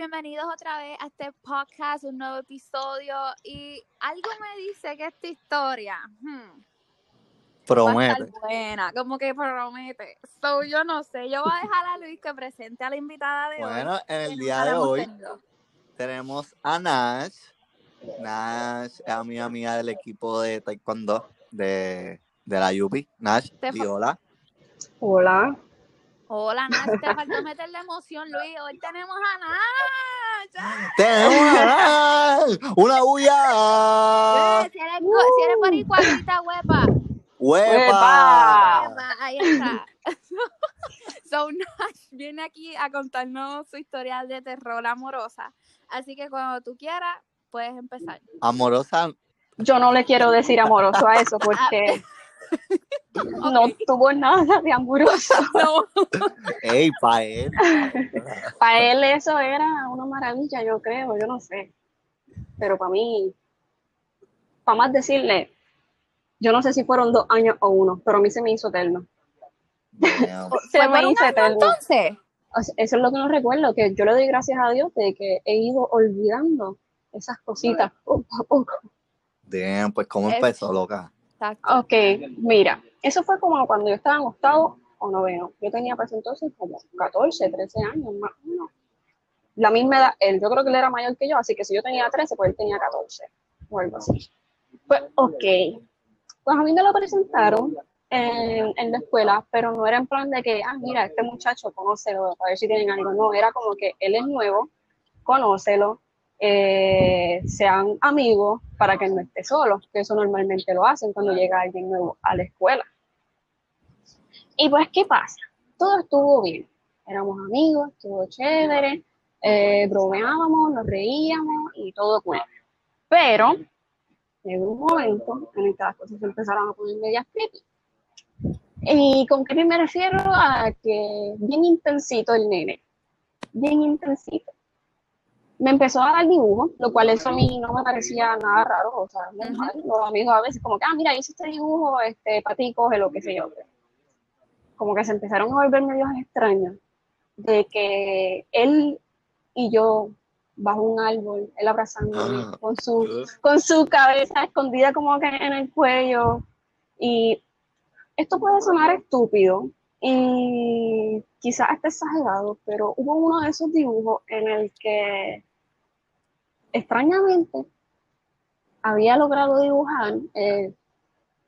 bienvenidos otra vez a este podcast, un nuevo episodio. Y algo me dice que esta historia hmm, Promete. va a estar buena, como que promete. So, yo no sé, yo voy a dejar a Luis que presente a la invitada de hoy. Bueno, en el día de hoy tenido. tenemos a Nash. Nash es amiga mía del equipo de Taekwondo de, de la Yupi. Nash, fa- hola. Hola. Hola, Nash, te faltó meterle emoción, Luis. Hoy tenemos a Nash. ¡Tenemos a Nash! ¡Una bulla! Si eres, go- si eres boricuacita, huepa. ¡Huepa! Huepa, Ahí está. so, Nash viene aquí a contarnos su historia de terror amorosa. Así que cuando tú quieras, puedes empezar. Amorosa, Yo no le quiero decir amoroso a eso porque no tuvo nada de amoroso. No. ¡ey, pa' él! Para él eso era una maravilla, yo creo, yo no sé. Pero para mí, para más decirle, yo no sé si fueron dos años o uno, pero a mí se me hizo eterno. Se ¿Fue por me hizo eterno. entonces? Eso es lo que no recuerdo, que yo le doy gracias a Dios de que he ido olvidando esas cositas poco a poco. Damn, pues ¿cómo Es- empezó, loca? Exacto. Ok, mira, eso fue como cuando yo estaba en octavo o noveno. Yo tenía pues entonces como 14, 13 años más o menos. La misma edad, él, yo creo que él era mayor que yo, así que si yo tenía 13, pues él tenía 14 o algo así. Pues ok, pues a mí me lo presentaron en, en la escuela, pero no era en plan de que, ah, mira, este muchacho, conócelo, para ver si tienen algo. No, era como que él es nuevo, conócelo, eh, sean amigos para que no esté solo, que eso normalmente lo hacen cuando llega alguien nuevo a la escuela. Y pues, ¿qué pasa? Todo estuvo bien, éramos amigos, estuvo chévere, eh, bromeábamos, nos reíamos y todo cool. Pero llegó un momento en el que las cosas empezaron a poner medias creepy. ¿Y con qué me refiero? A que bien intensito el nene, bien intensito me empezó a dar dibujos, lo cual eso a mí no me parecía nada raro, o sea. Los amigos a veces como que, ah, mira, hice este dibujo, este, para ti, coge lo que sé yo. Como que se empezaron a volver medios extraños, de que él y yo bajo un árbol, él abrazándome, Ah. con su, con su cabeza escondida como que en el cuello, y esto puede sonar estúpido, y quizás esté exagerado, pero hubo uno de esos dibujos en el que extrañamente había logrado dibujar el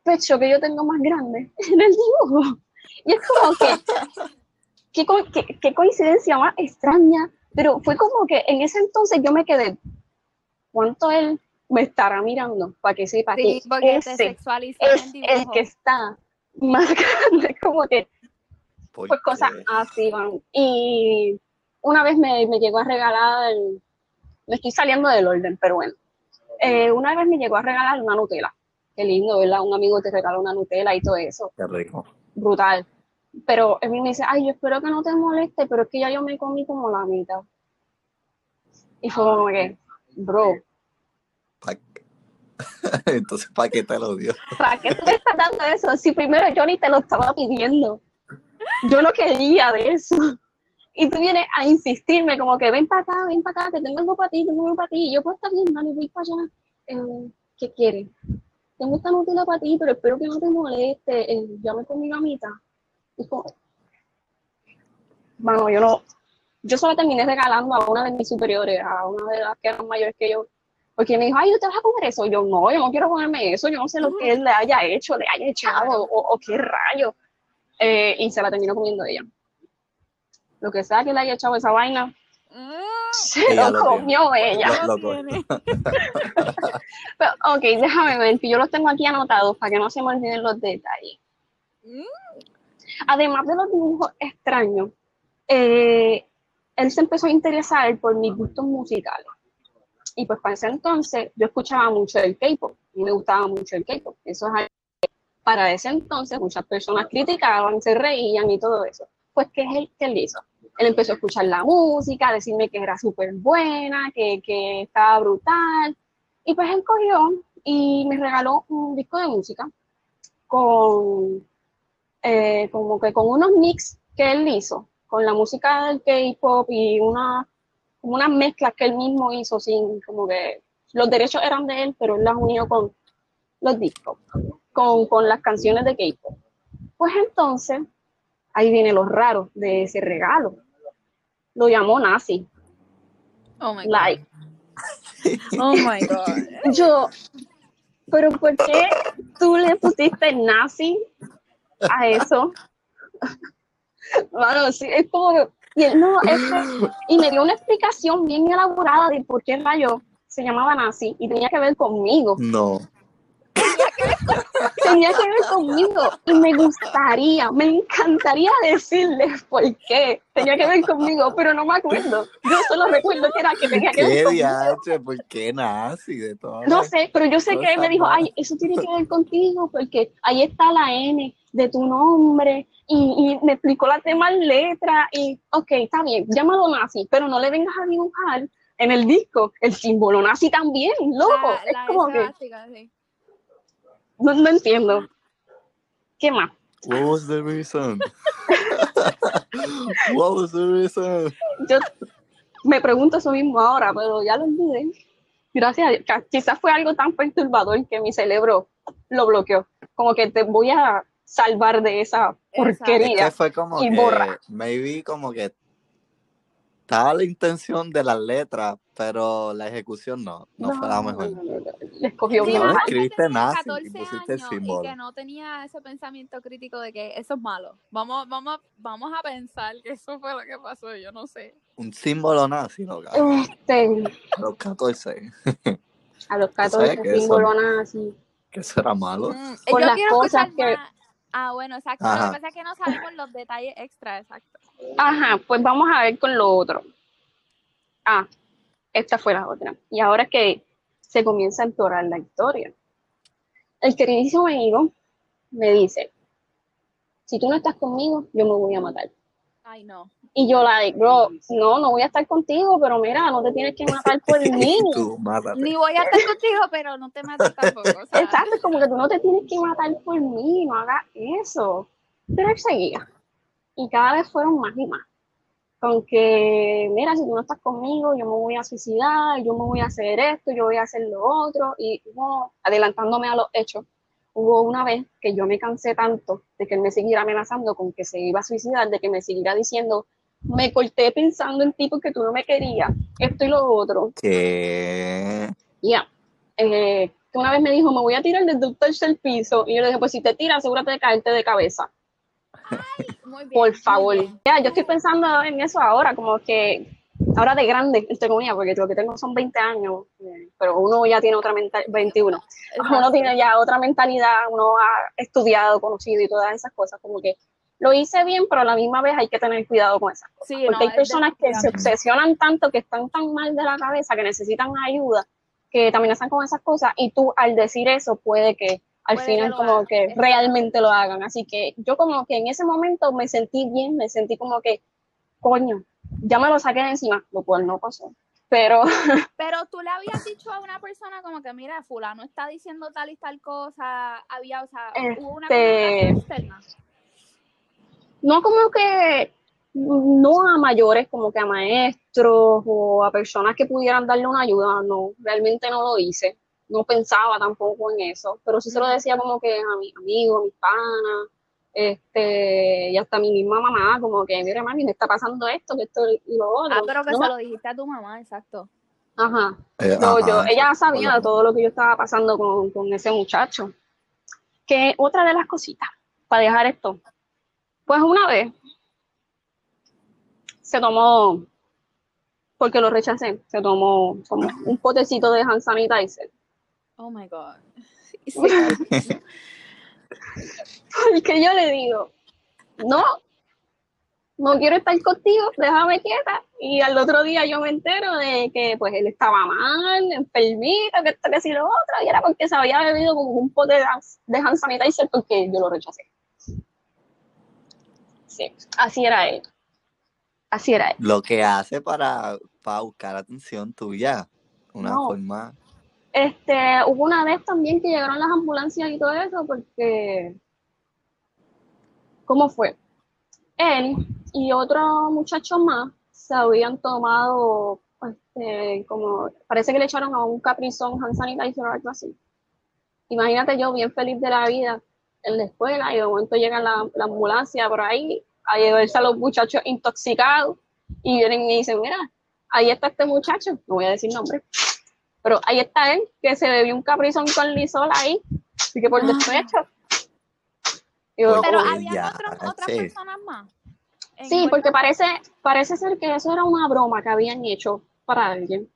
pecho que yo tengo más grande en el dibujo. Y es como que, qué, co- qué- qué coincidencia más extraña, pero fue como que en ese entonces yo me quedé, ¿cuánto él me estará mirando? Para que sepa Sí, que porque ese es el el que está más grande, como que ¿Por pues cosas así van. Y una vez me, me llegó a regalar, me estoy saliendo del orden, pero bueno. Eh, una vez me llegó a regalar una Nutella. Qué lindo, ¿verdad? Un amigo te regala una Nutella y todo eso. Qué rico. Brutal. Pero él me dice, ay, yo espero que no te moleste, pero es que ya yo me comí como la mitad. Y fue como que, bro, Pa- Entonces, ¿para qué te lo dio? ¿para qué tú me estás dando eso? Si primero yo ni te lo estaba pidiendo. Yo no quería de eso. Y tú vienes a insistirme como que ven para acá, ven para acá, que tengo algo para ti, tengo algo para ti. Y yo pues está bien, dale, voy para allá. Eh, ¿Qué quieres? Tengo esta Nutella para ti, pero espero que no te moleste. Eh, ya me comí la mitad. Y como, bueno, yo no, yo solo terminé regalando a una de mis superiores, a una de las que eran mayores que yo, porque me dijo, ay, ¿usted vas a comer eso? Yo, no, yo no quiero comerme eso, yo no sé lo que él le haya hecho, le haya echado, o, o qué rayo. Eh, y se la terminó comiendo ella. Lo que sea que le haya echado esa vaina, Mm, se Ella lo lo comió ella. Lo-. Pero, ok, déjame ver, que yo los tengo aquí anotados para que no se me olviden los detalles. Mm. Además de los dibujos extraños, eh, él se empezó a interesar por mis gustos musicales. Y pues para ese entonces yo escuchaba mucho el K-pop, y me gustaba mucho el K-pop. Eso es algo que para ese entonces muchas personas criticaban, se reían y todo eso. Pues, ¿qué es él, qué él hizo? Él empezó a escuchar la música, a decirme que era súper buena, que, que estaba brutal. Y pues él cogió y me regaló un disco de música con eh, como que con unos mix que él hizo, con la música del K-pop y una, como unas mezclas que él mismo hizo sin como que los derechos eran de él, pero él las unió con los discos, con, con las canciones de K-pop. Pues entonces, ahí viene lo raro de ese regalo. Lo llamó nazi. Oh my God. Like, Oh my God. yo, pero ¿por qué tú le pusiste nazi a eso? Bueno, sí, es como que, y él no, este, y me dio una explicación bien elaborada de por qué rayo se llamaba nazi y tenía que ver conmigo. No. Tenía que ver conmigo y me gustaría, me encantaría decirles por qué tenía que ver conmigo, pero no me acuerdo. Yo solo recuerdo que era que tenía que ver ¿Qué conmigo. diache? ¿Por qué nazi? De todo. No sé, pero yo sé que él me dijo, ay, eso tiene que ver contigo porque ahí está la N de tu nombre y, y me explicó las demás letras y, ok, está bien, llámalo nazi, pero no le vengas a dibujar en el disco el símbolo nazi también, loco. La, es la como S que básica, sí. No, no entiendo. ¿Qué más? What was the reason? What was the reason? yo me pregunto eso mismo ahora, pero ya lo olvidé. Gracias a Dios. Ca- Quizás fue algo tan perturbador que mi cerebro lo bloqueó. Como que te voy a salvar de esa Exacto. Es porquería. que fue como Y que, borra. maybe como que estaba la intención de las letras, pero la ejecución no, no, fue la mejor. no, no, no, Le escogió Sí, No, escribiste nazi y 14 pusiste el símbolo. Y que no tenía ese pensamiento crítico de que eso es malo. Vamos, vamos, vamos a pensar que eso fue lo que pasó, yo no sé. Un símbolo nazi, loca. Este, A los 14. a los sabes 14 que eso- símbolo nazi. ¿Qué será malo? Mm, yo las quiero cosas que- más. Ah, bueno, exacto. Ajá. Lo que pasa es que no sabemos los detalles extra, exacto. Ajá, pues vamos a ver con lo otro. Ah, esta fue la otra. Y ahora es que se comienza a empeorar la historia. El queridísimo amigo me dice, si tú no estás conmigo, yo me voy a matar. Ay, no. Y yo, like, bro, no, no voy a estar contigo, pero mira, no te tienes que matar por mí. Tú. Ni voy a estar contigo, pero no te mates tampoco. O sea, Exacto, como que tú no te tienes que matar por mí, no hagas eso. Pero él seguía. Y cada vez fueron más y más. Con que, mira, si tú no estás conmigo, yo me voy a suicidar, yo me voy a hacer esto, yo voy a hacer lo otro. Y hubo, adelantándome a los hechos, hubo una vez que yo me cansé tanto de que él me siguiera amenazando con que se iba a suicidar, de que me siguiera diciendo, me corté pensando en ti porque tú no me querías, esto y lo otro. ¿Qué? Ya. Eh, que una vez me dijo, me voy a tirar desde un tercer piso. Y yo le dije, pues si te tiras, asegúrate de caerte de cabeza. muy bien. Por muy favor. bien. Ya, yo estoy pensando en eso ahora, como que ahora de grande, entre comillas, porque lo que tengo son 20 años, eh, pero uno ya tiene otra mentalidad, 21. Uno tiene ya otra mentalidad, uno ha estudiado, conocido y todas esas cosas, como que lo hice bien, pero a la misma vez hay que tener cuidado con esas cosas. Sí, Porque no, hay personas que se obsesionan tanto, que están tan mal de la cabeza, que necesitan ayuda, que también están con esas cosas, y tú al decir eso puede que al Puede final como hagan, que realmente lo hagan. Así que yo como que en ese momento me sentí bien, me sentí como que, coño, ya me lo saqué de encima, lo cual no pasó. Pero Pero tú le habías dicho a una persona como que, mira, fulano está diciendo tal y tal cosa, había, o sea, hubo una Este- comunicación externa. No como que, no a mayores, como que a maestros o a personas que pudieran darle una ayuda, no, realmente no lo hice. No pensaba tampoco en eso, pero sí se lo decía como que a mis amigos, a mis panas, este, y hasta a mi misma mamá, como que, mira, mami, me está pasando esto, que esto y lo otro. Ah, pero que No, se lo dijiste a tu mamá, exacto. Ajá. Eh, No, ajá, yo, ella sabía todo lo que yo estaba pasando con, con ese muchacho. Que otra de las cositas, para dejar esto, pues una vez se tomó, porque lo rechacé, se tomó como un potecito de hand sanitizer. Oh my God. Porque yo le digo, no, no quiero estar contigo, déjame quieta. Y al otro día yo me entero de que pues él estaba mal, enfermito, que esto, que si lo otro, y era porque se había bebido como un pote de hand sanitizer porque yo lo rechacé. Sí, así era él. Así era él. Lo que hace para, para buscar atención tuya. Una No. forma. Este, hubo una vez también que llegaron las ambulancias y todo eso, porque, ¿cómo fue? Él y otro muchacho más se habían tomado este, como, parece que le echaron a un caprizón hand sanitizer o algo así. Imagínate yo bien feliz de la vida en la escuela y de momento llega la, la ambulancia por ahí a llevarse a los muchachos intoxicados y vienen y me dicen, mira, ahí está este muchacho, no voy a decir nombre, pero ahí está él, que se bebió un caprizón con lisol ahí, así que por Ah. despecho. Y yo, Pero había otras, otras sí. personas más. Sí, porque parece, parece ser que eso era una broma que habían hecho para alguien.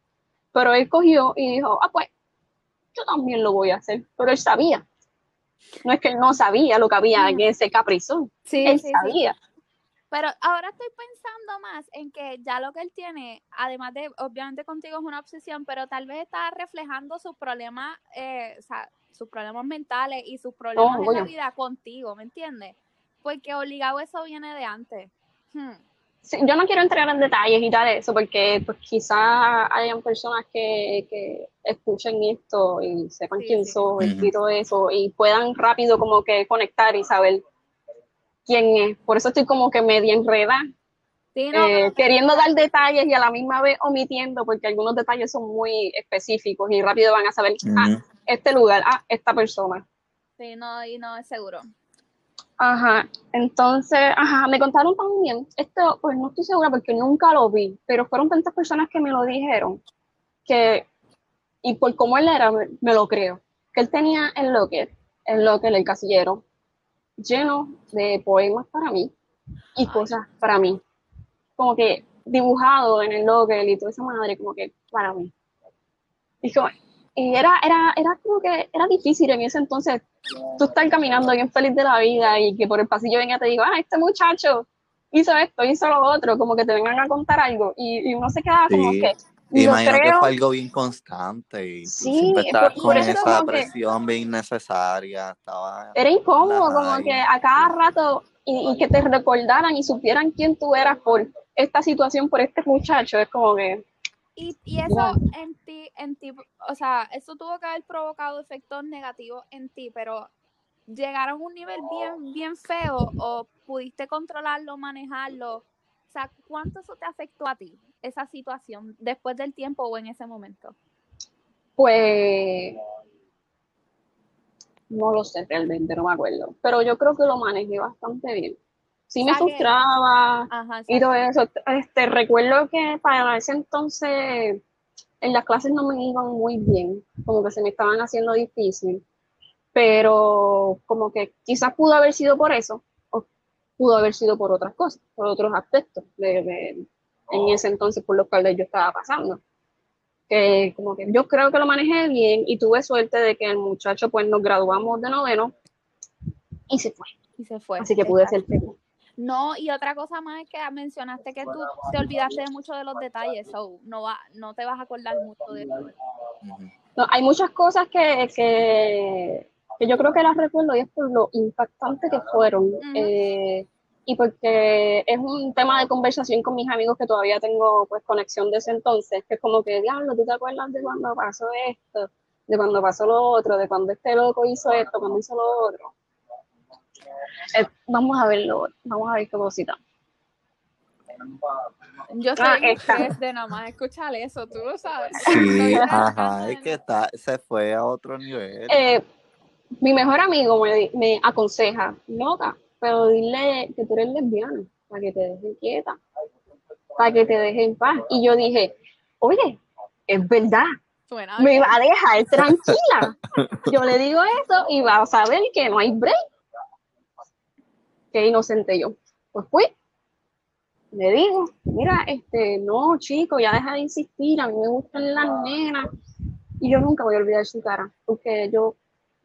Pero él cogió y dijo, ah, pues, yo también lo voy a hacer. Pero él sabía. No es que él no sabía lo que había en ese caprizón. Sí, él sí, sí. sabía. Pero ahora estoy pensando más en que ya lo que él tiene, además de, obviamente contigo es una obsesión, pero tal vez está reflejando sus problemas, eh, o sea, sus problemas mentales y sus problemas en la coño. vida contigo, ¿me entiendes? Porque obligado eso viene de antes. Hmm. Sí, yo no quiero entrar en detalles y tal eso, porque pues quizás hayan personas que, que escuchen esto y sepan Sí, quién sí. soy Ujú. y todo eso, y puedan rápido como que conectar y saber quién es. Por eso estoy como que media enredada Sí, no, eh, queriendo dar detalles y a la misma vez omitiendo, porque algunos detalles son muy específicos y rápido van a saber, ah, Ujú. este lugar, ah, esta persona. sí, no, y no es seguro. Ajá, entonces, ajá, me contaron también, esto pues no estoy segura porque nunca lo vi, pero fueron tantas personas que me lo dijeron, que, y por cómo él era, me, me lo creo, que él tenía el locker, el locker, el casillero, lleno de poemas para mí y cosas para mí, como que dibujado en el locker y toda esa madre, como que para mí. Y, como- y era, era, era como que era difícil en ese entonces tú estar caminando bien feliz de la vida y que por el pasillo venga y te diga, ah, este muchacho hizo esto, hizo lo otro, como que te vengan a contar algo y, y uno se queda como Sí. que Y imagino que fue algo bien constante y Sí, siempre estabas por- con por esa presión bien necesaria. Estaba... era incómodo, como que a cada rato y, y que te recordaran y supieran quién tú eras por esta situación, por este muchacho, es como que, Y, y eso en ti, en ti, o sea, eso tuvo que haber provocado efectos negativos en ti, pero llegaron a un nivel bien, bien feo o pudiste controlarlo, manejarlo. O sea, ¿cuánto eso te afectó a ti, esa situación, después del tiempo o en ese momento? pues, no lo sé realmente, no me acuerdo, pero yo creo que lo manejé bastante bien. Sí me frustraba, Ajá, y todo eso. Este, recuerdo que para ese entonces en las clases no me iban muy bien, como que se me estaban haciendo difícil, pero como que quizás pudo haber sido por eso, o pudo haber sido por otras cosas, por otros aspectos de, de- en ese entonces por los cuales yo estaba pasando. Que como que yo creo que lo manejé bien y tuve suerte de que el muchacho pues nos graduamos de noveno y se fue, Y se fue. así que pude ser feliz. No, y otra cosa más es que mencionaste que tú te olvidaste de muchos de los detalles, so no va, no te vas a acordar mucho de eso. No, hay muchas cosas que, que, que yo creo que las recuerdo y es por lo impactante que fueron. eh, y porque es un tema de conversación con mis amigos que todavía tengo pues conexión de ese entonces, que es como que, diablo, ¿tú te acuerdas de cuando pasó esto? De cuando pasó lo otro, de cuando este loco hizo esto, cuando hizo lo otro. Eh, vamos a verlo, vamos a ver qué cosita. Yo Ah, soy esta. estrés de nada más escuchar eso, tú lo sabes. Sí, ajá, es que está, se fue a otro nivel. Eh, mi mejor amigo me, me aconseja, loca, pero dile que tú eres lesbiana, para que te dejen quieta, para que te dejen en paz. Y yo dije, oye, es verdad, Suena me bien. va a dejar tranquila. Yo le digo eso y va a saber que no hay break. Qué inocente yo. Pues fui, le digo, mira, este, no, chico, ya deja de insistir, a mí me gustan las nenas. Y yo nunca voy a olvidar su cara, porque yo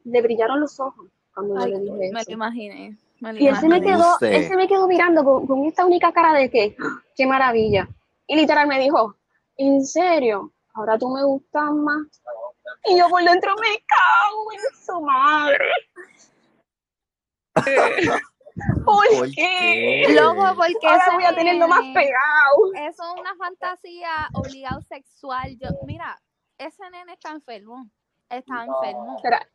le brillaron los ojos cuando yo Ay, le dije me lo eso. imaginé. me lo Y él se me imaginé. quedó, él se me quedó mirando con, con esta única cara de que, ¡ah, qué maravilla. Y literal me dijo, ¿en serio? Ahora tú me gustas más. Y yo por dentro me cago en su madre. ¿Por, ¿Por qué? Loco, porque Ahora ese voy a tenerlo más pegado. Eso es una fantasía obligado sexual. Yo, mira, ese nene está enfermo. Está enfermo. Espera,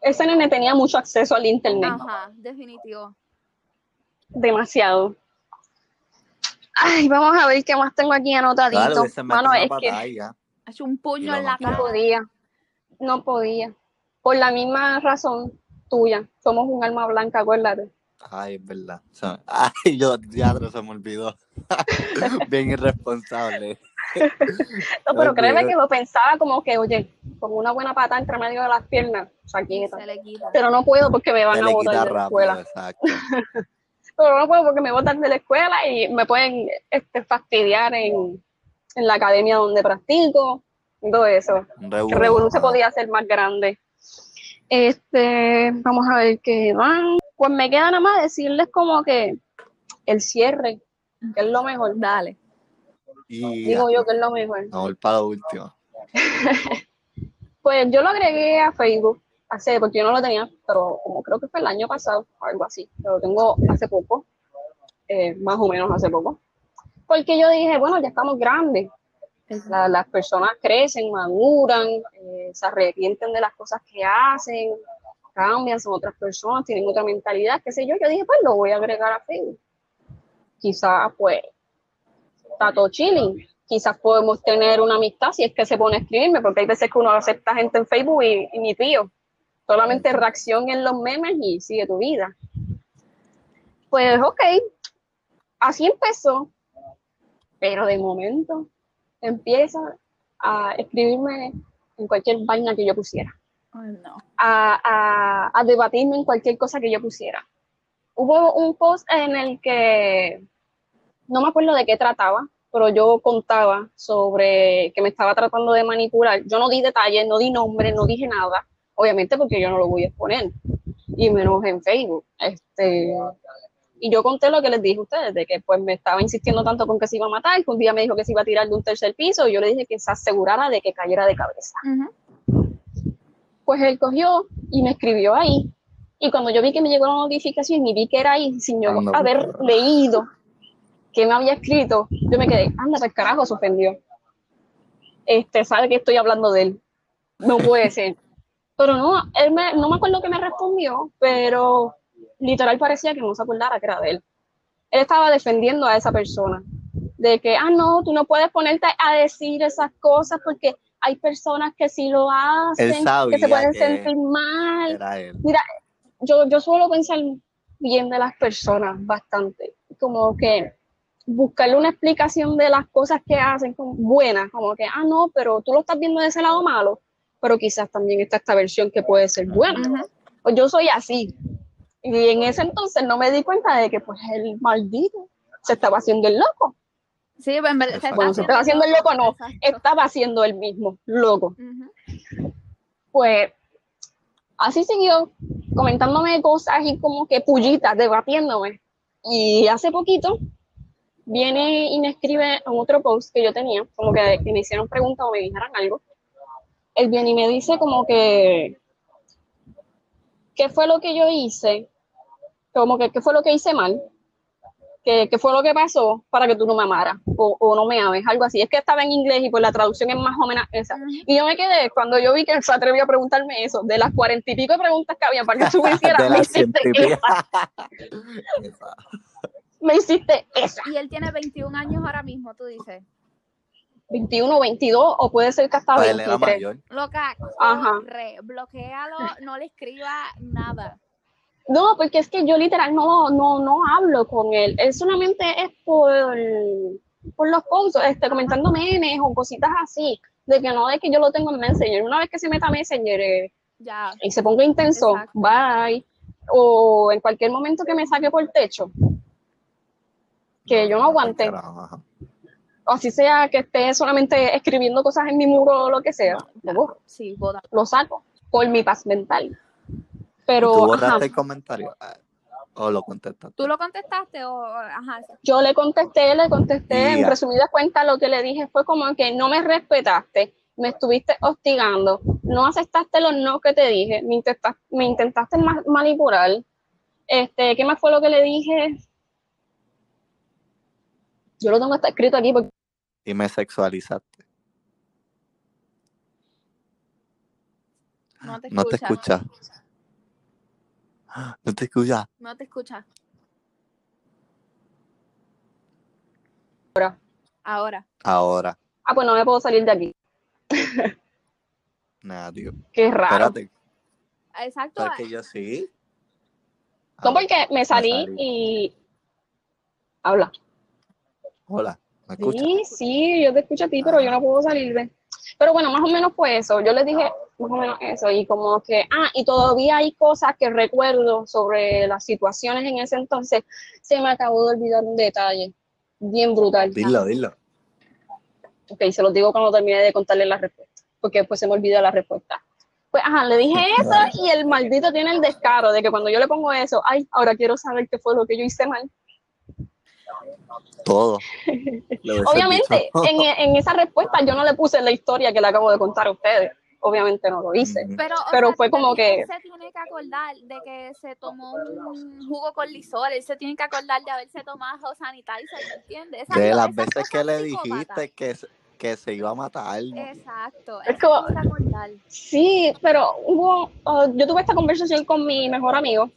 ese nene tenía mucho acceso al internet. Ajá, definitivo. Demasiado. Ay, vamos a ver qué más tengo aquí Claro, anotadito. Mano, una es que batalla. Hecho un puño en la noqueó. no cara. podía, no podía. Por la misma razón tuya, somos un alma blanca, acuérdate. Ay, es verdad. O sea, ay, yo, teatro se me olvidó. Bien irresponsable. No, pero créeme que lo pensaba como que, oye, con una buena pata entre medio de las piernas, saqueta. Se le quita. Pero no puedo porque me van Se a botar de la rápido, escuela. exacto. Pero no puedo porque me botan de la escuela y me pueden este, fastidiar en, en la academia donde practico y todo eso. Revolú se podía hacer más grande. Este, vamos a ver qué van. Pues me queda nada más decirles como que el cierre, que es lo mejor. Dale. Y Digo yo que es lo mejor. vamos para lo último. Pues yo lo agregué a Facebook hace, porque yo no lo tenía, pero como creo que fue el año pasado, o algo así. Lo tengo hace poco, eh, más o menos hace poco. Porque yo dije, bueno, ya estamos grandes. La- las personas crecen, maduran, eh, se arrepienten de las cosas que hacen, cambian, son otras personas, tienen otra mentalidad, qué sé yo. Yo dije, pues lo voy a agregar a Facebook. Quizás, pues, está todo chilling. Quizás podemos tener una amistad si es que se pone a escribirme, porque hay veces que uno acepta gente en Facebook y, y ni tío. Solamente reacción en los memes y sigue tu vida. Pues, ok. Así empezó. Pero de momento empieza a escribirme en cualquier vaina que yo pusiera, No. a, a, a debatirme en cualquier cosa que yo pusiera. Hubo un post en el que no me acuerdo de qué trataba, pero yo contaba sobre que me estaba tratando de manipular. Yo no di detalles, no di nombre, no dije nada, obviamente porque yo no lo voy a exponer, y menos en Facebook. Este, y yo conté lo que les dije a ustedes, de que pues me estaba insistiendo tanto con que se iba a matar, que un día me dijo que se iba a tirar de un tercer piso, y yo le dije que se asegurara de que cayera de cabeza. Pues él cogió y me escribió ahí. Y cuando yo vi que me llegó la notificación y vi que era ahí, sin yo Anda, haber puta. leído que me había escrito, yo me quedé, anda, pues carajo, se ofendió. Este, sabe que estoy hablando de él. No puede ser. Pero no, él me, no me acuerdo que me respondió, pero literal parecía que no se acordara que era de él. Él estaba defendiendo a esa persona. De que, ah, no, tú no puedes ponerte a decir esas cosas porque hay personas que sí lo hacen, que se pueden que sentir mal. Mira, yo, yo suelo pensar bien de las personas bastante, como que buscarle una explicación de las cosas que hacen como buenas, como que, ah, no, pero tú lo estás viendo de ese lado malo, pero quizás también está esta versión que puede ser buena. Ujú. Pues yo soy así. Y en ese entonces no me di cuenta de que pues el maldito se estaba haciendo el loco. Sí, pero en verdad. Exacto. Bueno, se estaba haciendo el loco, no, Exacto. estaba haciendo el mismo, loco. Pues así siguió comentándome cosas y como que pullitas, debatiéndome. Y hace poquito viene y me escribe en otro post que yo tenía, como que, que me hicieron preguntas o me dijeran algo. Él viene y me dice como que, ¿qué fue lo que yo hice? Como que, ¿qué fue lo que hice mal? ¿Qué, qué fue lo que pasó para que tú no me amaras o, o no me ames? Algo así. Es que estaba en inglés y pues la traducción es más o menos esa. Y yo me quedé, cuando yo vi que él se atrevió a preguntarme eso, de las cuarenta y pico de preguntas que había para que tú me hicieras, me hiciste esa, Esa. me hiciste esa. Y él tiene 21 años ahora mismo, tú dices. 21, 22, o puede ser que hasta era 23. mayor. Loca, Ajá. bloquealo, no le escriba nada. No, porque es que yo literal no, no, no hablo con él. Él solamente es por, por los posts, este, comentando memes o cositas así. De que no de que yo lo tengo en Messenger. Una vez que se meta a Messenger eh, Ya. y se ponga intenso, Exacto. bye. O en cualquier momento que me saque por techo, que yo no aguante. O así sea que esté solamente escribiendo cosas en mi muro o lo que sea, Sí, lo saco por mi paz mental. Pero ¿Tú ajá, borraste el comentario? Ah, ¿O lo contestaste? ¿Tú lo contestaste o.? Ajá. yo le contesté, le contesté, en Ya. resumidas cuentas lo que le dije fue como que no me respetaste, me estuviste hostigando, no aceptaste los no que te dije, me, intenta- me intentaste ma- manipular. Este, ¿qué más fue lo que le dije? Yo lo tengo hasta escrito aquí porque Y me sexualizaste. No te No te escucha. No te escuchas. No te escucha. Ahora. Ahora. Ah, pues no me puedo salir de aquí. Nada, tío. Qué raro. Espérate. Exacto. Porque yo sí. No, Ah, porque me salí, salí. y... Habla. Hola, ¿me escuchas? Sí, sí, yo te escucho a ti, pero yo no puedo salirme. Pero bueno, más o menos fue eso. Yo les dije más o menos eso. Y como que, ah, y todavía hay cosas que recuerdo sobre las situaciones en ese entonces. Se me acabó de olvidar un detalle. Bien brutal. Dilo, dilo. Ok, se los digo cuando termine de contarles la respuesta. Porque después se me olvida la respuesta. Pues, ajá, le dije eso y el maldito tiene el descaro de que cuando yo le pongo eso, ay, ahora quiero saber qué fue lo que yo hice mal. Todo. Obviamente, en, en esa respuesta yo no le puse la historia que le acabo de contar a ustedes. Obviamente no lo hice. Pero, Pero sea, fue como que- Él se tiene que acordar de que se tomó un jugo con lisol. Él se tiene que acordar de haberse tomado sanitizer, ¿me entiendes? Esas De las veces que le dijiste que, se- que se iba a matar. Exacto. Es como-. Sí, pero hubo, uh, yo tuve esta conversación con mi mejor amigo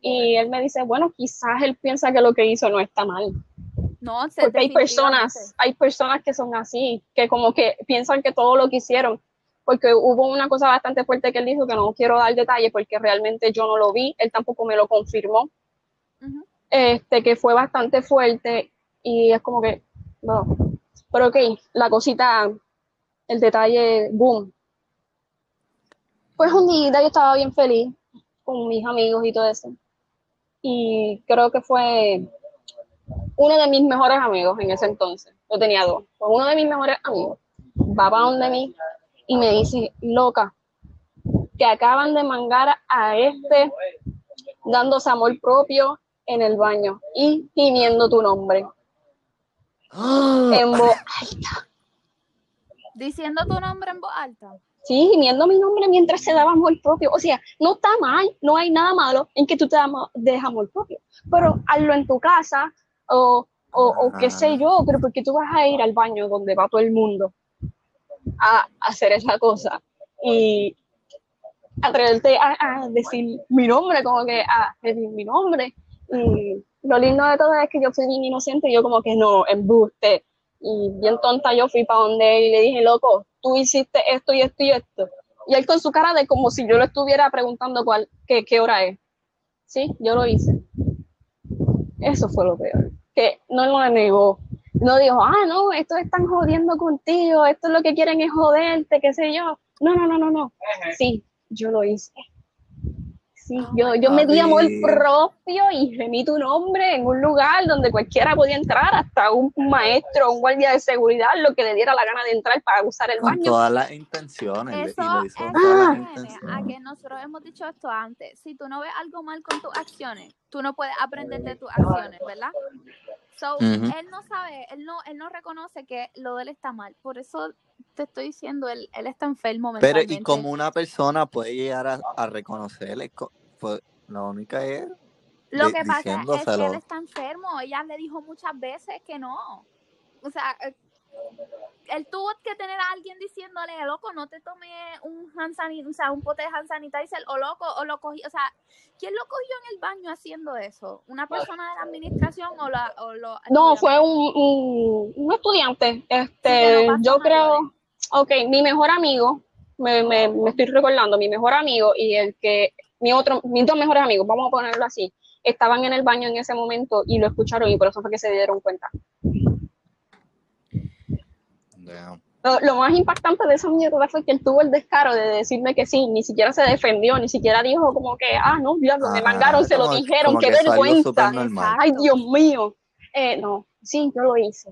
y él me dice, bueno, quizás él piensa que lo que hizo no está mal. No, Porque hay personas, hay personas que son así, que como que piensan que todo lo que hicieron, porque hubo una cosa bastante fuerte que él dijo que no quiero dar detalles porque realmente yo no lo vi, él tampoco me lo confirmó, este, que fue bastante fuerte y es como que, no. Pero ok, la cosita, el detalle, boom. Pues un día yo estaba bien feliz con mis amigos y todo eso. Y creo que fue uno de mis mejores amigos en ese entonces. Yo tenía dos. Pues uno de mis mejores amigos va para donde mí y me dice, loca, que acaban de mangar a este dándose amor propio en el baño y gimiendo tu nombre. En voz Diciendo tu nombre en voz alta. Sí, gimiendo mi nombre mientras se daba amor propio. O sea, no está mal, no hay nada malo en que tú te des amor propio. Pero hazlo en tu casa o, o, o qué sé yo, pero porque tú vas a ir al baño donde va todo el mundo a hacer esa cosa y atreverte a, a decir mi nombre, como que a decir mi nombre. Y lo lindo de todo es que yo fui bien inocente y yo como que no, embuste. Y bien tonta yo fui para donde él y le dije, loco, tú hiciste esto y esto y esto. Y él con su cara de como si yo le estuviera preguntando cuál, qué, qué hora es. Sí, yo lo hice. Eso fue lo peor. Que no lo negó. No dijo, ah, no, estos están jodiendo contigo, esto es lo que quieren es joderte, qué sé yo. No, no, no, no, no. Sí, yo lo hice. Sí, Oh yo, yo me di amor propio y gemí tu nombre en un lugar donde cualquiera podía entrar, hasta un maestro, un guardia de seguridad, lo que le diera la gana de entrar para usar el Con baño. todas las intenciones. Eso, y lo hizo eso todas las viene a que nosotros hemos dicho esto antes. Si tú no ves algo mal con tus acciones, tú no puedes aprender de tus acciones, ¿verdad? So, Ujú. él no sabe, él no, él no reconoce que lo de él está mal. Por eso te estoy diciendo, él, él está enfermo Pero, mentalmente. ¿y como una persona puede llegar a, a reconocerle? Co- Pues, la única es. Lo que pasa es que él está enfermo. Ella le dijo muchas veces que no. O sea, eh, él tuvo que tener a alguien diciéndole, loco, no te tomé un hand sanitizer, o sea, un pote de hand sanitizer, o loco, o lo cogí, o sea, ¿quién lo cogió en el baño haciendo eso? ¿Una persona de la administración o, la, o lo No, fue un, un, un estudiante. Este, no yo creo, mayores. ok, mi mejor amigo, me, me, me estoy recordando, mi mejor amigo y el que, mi otro, mis dos mejores amigos, vamos a ponerlo así, estaban en el baño en ese momento y lo escucharon y por eso fue que se dieron cuenta. Damn. Lo, lo más impactante de esa mierda fue que él tuvo el descaro de decirme que sí, ni siquiera se defendió, ni siquiera dijo como que, ah, no, diablo, me mangaron, se lo dijeron, qué vergüenza. Ay, Dios mío. Eh, no, sí, yo lo hice.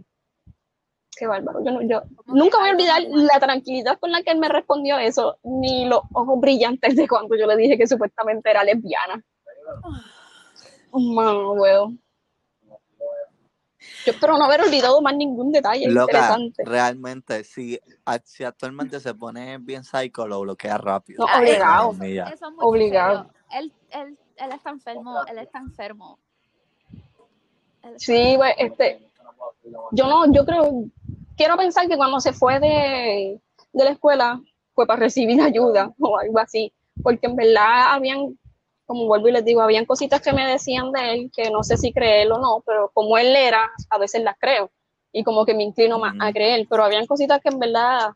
Qué bárbaro. Yo, no- yo nunca voy a olvidar la tranquilidad con la que él me respondió eso, ni los ojos brillantes de cuando yo le dije que supuestamente era lesbiana. Mano, weón. Yo espero no haber olvidado más ningún detalle Loca, interesante. realmente, si, si actualmente se pone bien psycho, lo bloquea rápido. No, Ah, obligado. Eso, es muy Obligado. Él, él, él está enfermo, él está enfermo. Él está Sí, pues, este, yo no, yo creo, quiero pensar que cuando se fue de, de la escuela fue para recibir ayuda o algo así, porque en verdad habían, como vuelvo y les digo, habían cositas que me decían de él que no sé si creerlo o no, pero como él era, a veces las creo. y como que me inclino más a creer, pero habían cositas que en verdad,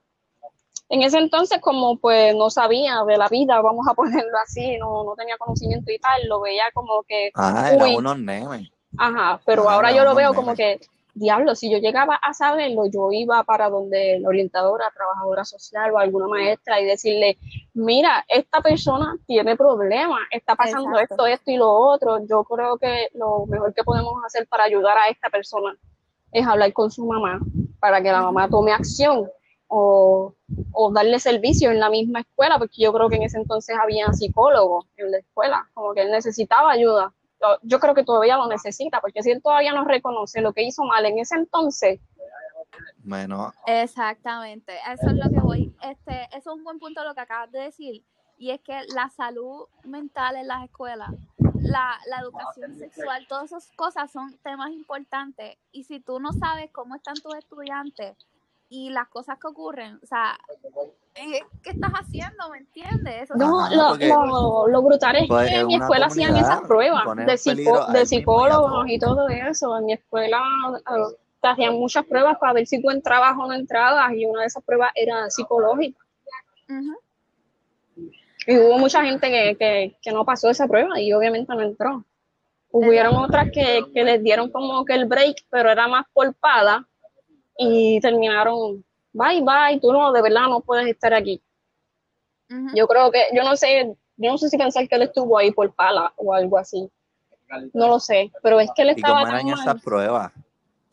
en ese entonces como pues no sabía de la vida, vamos a ponerlo así, no, no tenía conocimiento y tal, lo veía como que, Ah, eran Uy. unos nenes. ajá, pero Ah, ahora era yo lo veo como que, diablo, si yo llegaba a saberlo, yo iba para donde la orientadora, trabajadora social o alguna maestra y decirle, mira, esta persona tiene problemas, está pasando Exacto. esto, esto y lo otro. Yo creo que lo mejor que podemos hacer para ayudar a esta persona es hablar con su mamá para que la mamá tome acción o, o darle servicio en la misma escuela, porque yo creo que en ese entonces había psicólogos en la escuela, como que él necesitaba ayuda. Yo, creo que todavía lo necesita, porque si él todavía no reconoce lo que hizo mal en ese entonces, Menos. Exactamente, eso es lo que voy. Este, eso es un buen punto lo que acabas de decir, y es que la salud mental en las escuelas, la, la educación sexual, todas esas cosas son temas importantes. Y si tú no sabes cómo están tus estudiantes y las cosas que ocurren, o sea, ¿qué estás haciendo? ¿Me entiendes? Eso no, lo, lo, lo brutal es Pues que en mi escuela hacían esas pruebas de, psico- de psicólogos y todo eso. En mi escuela te hacían muchas pruebas para ver si tú entrabas o no entrabas y una de esas pruebas era psicológica. Ujú. Y hubo mucha gente que, que, que no pasó esa prueba y obviamente no entró. Hubieron otras que, que les dieron como que el break, pero era más por pala y terminaron, bye bye, tú no, de verdad no puedes estar aquí. Yo creo que, yo no sé, yo no sé si pensar que él estuvo ahí por pala o algo así. No lo sé, pero es que él ¿Y estaba cómo tan eran mal. esas pruebas?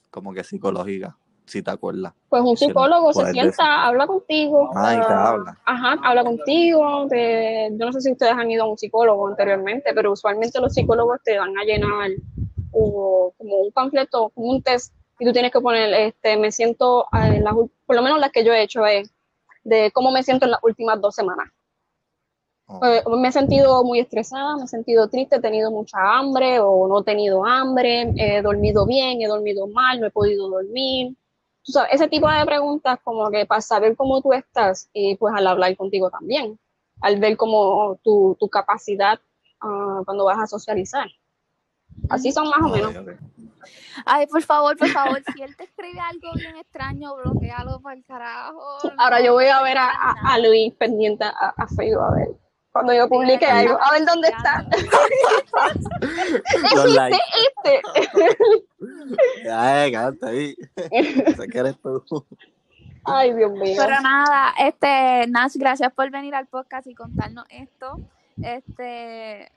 Como que psicológicas, si te acuerdas. Pues un psicólogo se sienta, decir. habla contigo. Ah, y te habla. Ajá, habla contigo. te- yo no sé si ustedes han ido a un psicólogo anteriormente, pero usualmente los psicólogos te dan a llenar o como un panfleto, como un test, y tú tienes que poner, este, me siento, ah, en las por lo menos las que yo he hecho es de cómo me siento en las últimas dos semanas. Oh, Eh, me he sentido muy estresada, me he sentido triste, he tenido mucha hambre o no he tenido hambre, he dormido bien, he dormido mal, no he podido dormir. Tú sabes, ese tipo de preguntas como que para saber cómo tú estás y pues al hablar contigo también, al ver como tu, tu capacidad ah, cuando vas a socializar. Así son más o menos. Ay, por favor, por favor, si él te escribe algo bien extraño, bloquealo para el carajo. Ahora no yo voy a ver a, a- a Luis pendiente a, a Facebook, a ver. Cuando yo publique que algo, a ver dónde está. likes. Este. Ay, cállate ahí. Sé que eres tú. Ay, Dios mío. Pero nada, este, Nash, gracias por venir al podcast y contarnos esto. Este,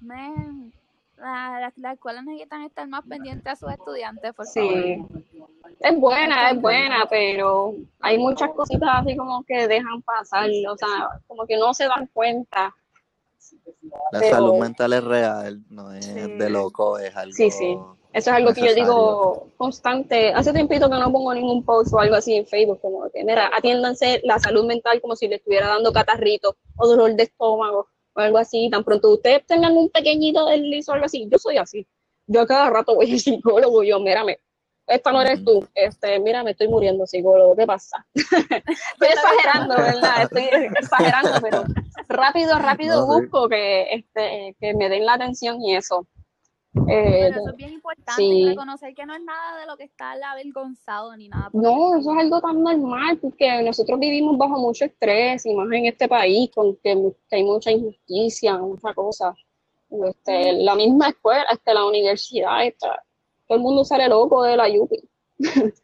men, la, la, la escuela necesitan estar más pendientes a sus estudiantes, por favor. Sí, es buena, es buena, pero hay muchas cositas así como que dejan pasar, o sea, como que no se dan cuenta. La Pero- salud mental es real, no es Sí. de loco, es algo. Sí, sí. Eso es algo que yo digo constante. Hace tiempito que no pongo ningún post o algo así en Facebook, como que, mira, atiéndanse la salud mental como si le estuviera dando catarrito o dolor de estómago o algo así. Tan pronto ustedes tengan un pequeñito desliz o algo así, yo soy así. Yo a cada rato voy al psicólogo y yo, mírame, esta no eres tú, este, mira, me estoy muriendo, psicólogo, ¿qué pasa? estoy exagerando, ¿verdad? Estoy exagerando, pero rápido, rápido No, sí. busco que, este, que me den la atención y eso. Eh, Pero eso es bien importante sí. reconocer que no es nada de lo que está avergonzado ni nada. No, eso es algo tan normal porque nosotros vivimos bajo mucho estrés y más en este país con que, hay mucha injusticia, mucha cosa. Este, la misma escuela, este, la universidad, está- todo el mundo sale loco de la Yupi.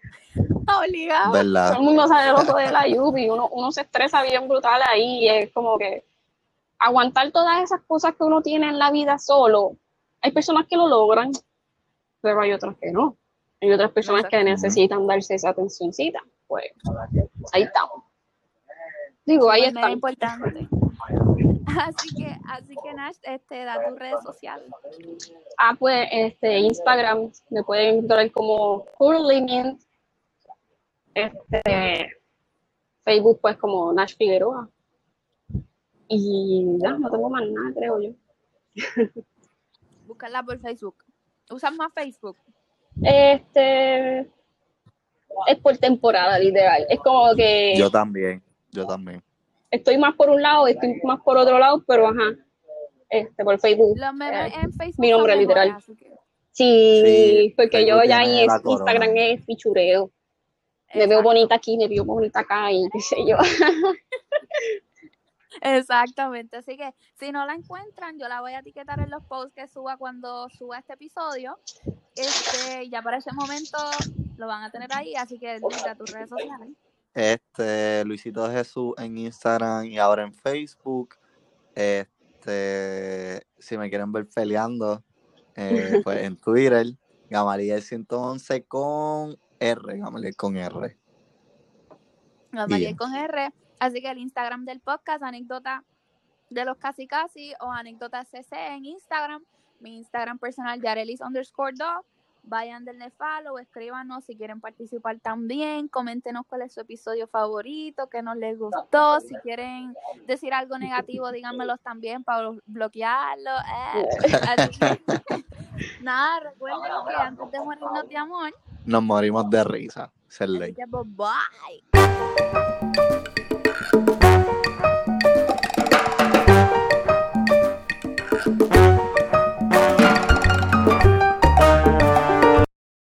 Obligado. ¿Verdad? Todo el mundo sale loco de la Yupi. Uno, uno se estresa bien brutal ahí y es como que aguantar todas esas cosas que uno tiene en la vida solo. Hay personas que lo logran, pero hay otras que no. Hay otras personas que necesitan darse esa atencióncita. Pues ahí estamos. Digo, ahí Pues, están. importante. Así que, así que Nash, este, da tus redes sociales. Ah, pues este, Instagram me pueden encontrar como Curly Mint. Este, Facebook, pues como Nash Figueroa. Y ya, no tengo más nada, creo yo. Búscala por Facebook. ¿Usas más Facebook? Este, es por temporada, literal. Es como que Yo también, yo también. estoy más por un lado, estoy más por otro lado, pero ajá, este, por Facebook. Los memes Eh, en Facebook mi nombre literal. que- Sí, Sí, porque yo ya en Instagram es pichureo. Me veo bonita aquí, me veo bonita acá y qué sé yo. Exactamente, así que si no la encuentran, yo la voy a etiquetar en los posts que suba cuando suba este episodio. Este, ya para ese momento lo van a tener ahí, así que diga tus redes sociales. Este, Luisito Jesús en Instagram y ahora en Facebook. Este, si me quieren ver peleando, eh, pues en Twitter, Gamaliel 111 con R, Gamaliel con R. Gamaliel con R. Así que el Instagram del podcast, anécdota de los casi casi o anécdotas CC en Instagram. Mi Instagram personal, Yarelis underscore dog. Vayan denle follow, escríbanos si quieren participar también. Coméntenos cuál es su episodio favorito, qué nos les gustó. Si quieren decir algo negativo, díganmelos también para bloquearlo. eh. Así que, nada, recuerden que antes de morirnos de amor, Nos morimos de risa. Ley. que bye bye.